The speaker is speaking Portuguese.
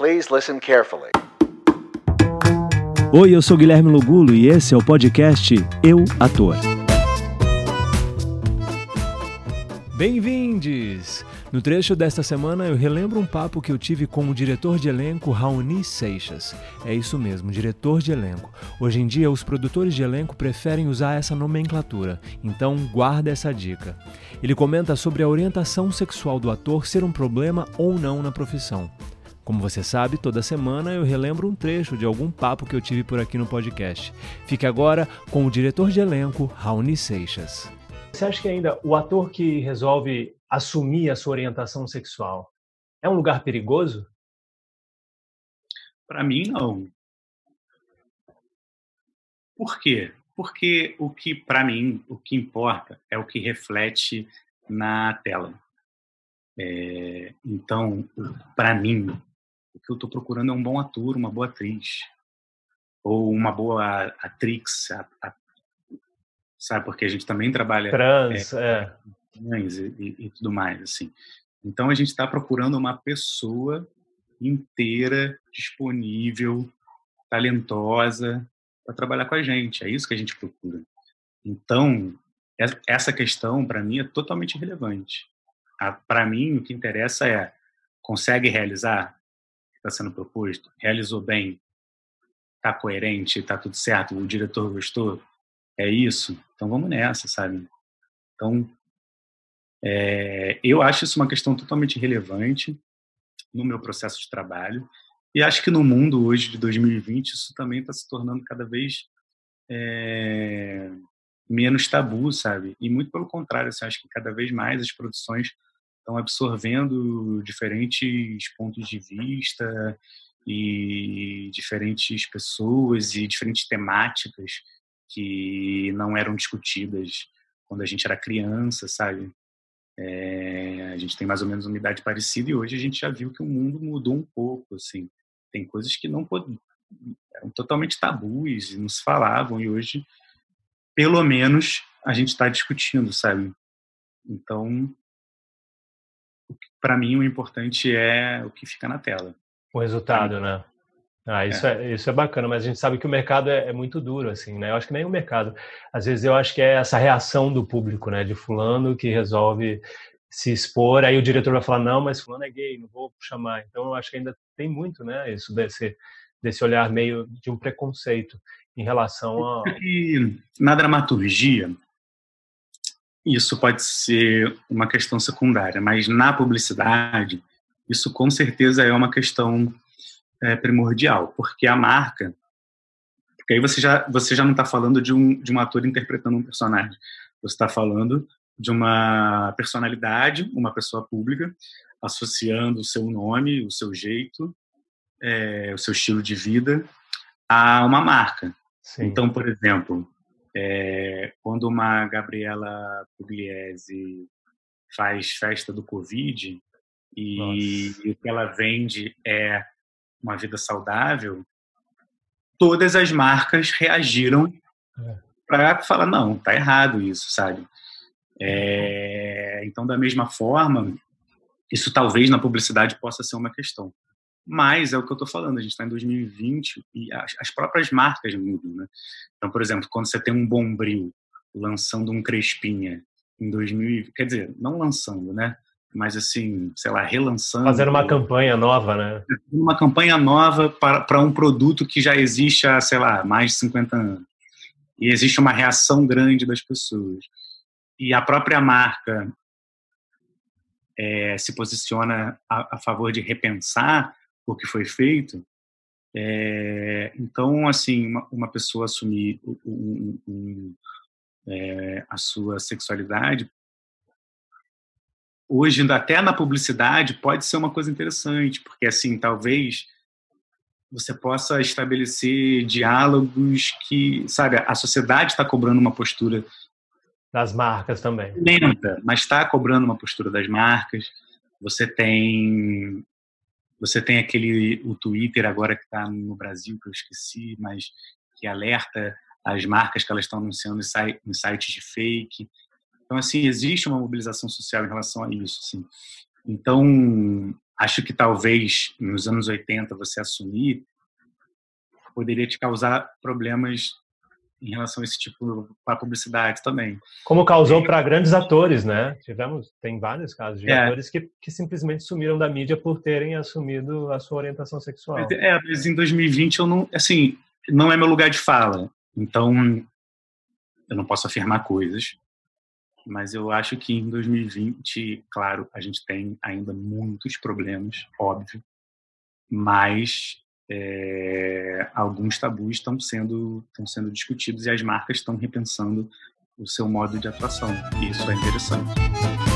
Please listen carefully. Oi, eu sou Guilherme Lugulo e esse é o podcast Eu Ator. Bem-vindos! No trecho desta semana eu relembro um papo que eu tive com o diretor de elenco Raoni Seixas. É isso mesmo, diretor de elenco. Hoje em dia os produtores de elenco preferem usar essa nomenclatura, então guarda essa dica. Ele comenta sobre a orientação sexual do ator ser um problema ou não na profissão. Como você sabe, toda semana eu relembro um trecho de algum papo que eu tive por aqui no podcast. Fique agora com o diretor de elenco, Raoni Seixas. Você acha que ainda o ator que resolve assumir a sua orientação sexual é um lugar perigoso? Para mim, não. Por quê? Porque o que, para mim, o que importa é o que reflete na tela. É, então, para mim, o que eu estou procurando é um bom ator, uma boa atriz. Ou uma boa atrix, a, a, sabe? Porque a gente também trabalha... Trans, é. é e, e, tudo mais, assim. Então a gente está procurando uma pessoa inteira, disponível, talentosa para trabalhar com a gente. É isso que a gente procura. Então essa questão para mim é totalmente relevante. Para mim o que interessa é consegue realizar está sendo proposto, realizou bem, está coerente, está tudo certo, o diretor gostou, é isso. Então vamos nessa, sabe? Então é, eu acho isso uma questão totalmente relevante no meu processo de trabalho e acho que no mundo hoje de 2020 isso também está se tornando cada vez é, menos tabu, sabe? E muito pelo contrário, assim, acho que cada vez mais as produções estão absorvendo diferentes pontos de vista e diferentes pessoas e diferentes temáticas que não eram discutidas quando a gente era criança, sabe? É, a gente tem mais ou menos uma idade parecida e hoje a gente já viu que o mundo mudou um pouco, assim. Tem coisas que não eram totalmente tabus e não se falavam e hoje, pelo menos, a gente está discutindo, sabe? Então, para mim o importante é o que fica na tela. O resultado, né? Ah, isso é. é. isso é bacana, mas a gente sabe que o mercado é, é, muito duro, assim, né? Eu acho que nem o mercado. Às vezes eu acho que é essa reação do público, né? De fulano que resolve se expor, aí o diretor vai falar, não, mas fulano é gay, não vou chamar. Então eu acho que ainda tem muito, né? Isso desse, desse olhar meio de um preconceito em relação a... Na dramaturgia, isso pode ser uma questão secundária, mas na publicidade, isso com certeza é uma questão é, primordial, porque a marca. Porque aí você já, você já não está falando de um, de um ator interpretando um personagem. Você está falando de uma personalidade, uma pessoa pública, associando o seu nome, o seu jeito, é, o seu estilo de vida a uma marca. Sim. Então, por exemplo, é, quando uma Gabriela Pugliese faz festa do Covid e, e o que ela vende é uma vida saudável, todas as marcas reagiram é. para falar não, tá errado isso, sabe? É, então, da mesma forma, isso talvez na publicidade possa ser uma questão. Mas é o que eu estou falando, a gente está em 2020 e as, as, próprias marcas mudam, né? Então, por exemplo, quando você tem um Bombril lançando um Crespinha em 2000, quer dizer, não lançando, né? mas assim, sei lá, relançando. Fazendo uma campanha nova, né? Uma campanha nova para, para um produto que já existe há, sei lá, mais de 50 anos. E existe uma reação grande das pessoas. E a própria marca é, se posiciona a, a, favor de repensar o que foi feito. É, então, assim, uma, uma pessoa assumir um, um, um, é, a sua sexualidade hoje, até na publicidade, pode ser uma coisa interessante, porque, assim, talvez você possa estabelecer diálogos que, sabe, a sociedade está cobrando uma postura das marcas também. Lenta, mas está cobrando uma postura das marcas. Você tem você tem aquele o Twitter agora que está no Brasil que eu esqueci, mas que alerta as marcas que elas estão anunciando em sites de fake. Então, assim, existe uma mobilização social em relação a isso. Assim. Então, acho que talvez nos anos 80 você assumir poderia te causar problemas em relação a esse tipo para publicidade também. Como causou para grandes atores, né? Tivemos, tem vários casos de é. atores que, que simplesmente sumiram da mídia por terem assumido a sua orientação sexual. É, mas em 2020 eu não, assim, não é meu lugar de fala. Então eu não posso afirmar coisas, mas eu acho que em 2020, claro, a gente tem ainda muitos problemas, óbvio, mas é, alguns tabus estão sendo, estão sendo discutidos e as marcas estão repensando o seu modo de atuação. E isso é interessante.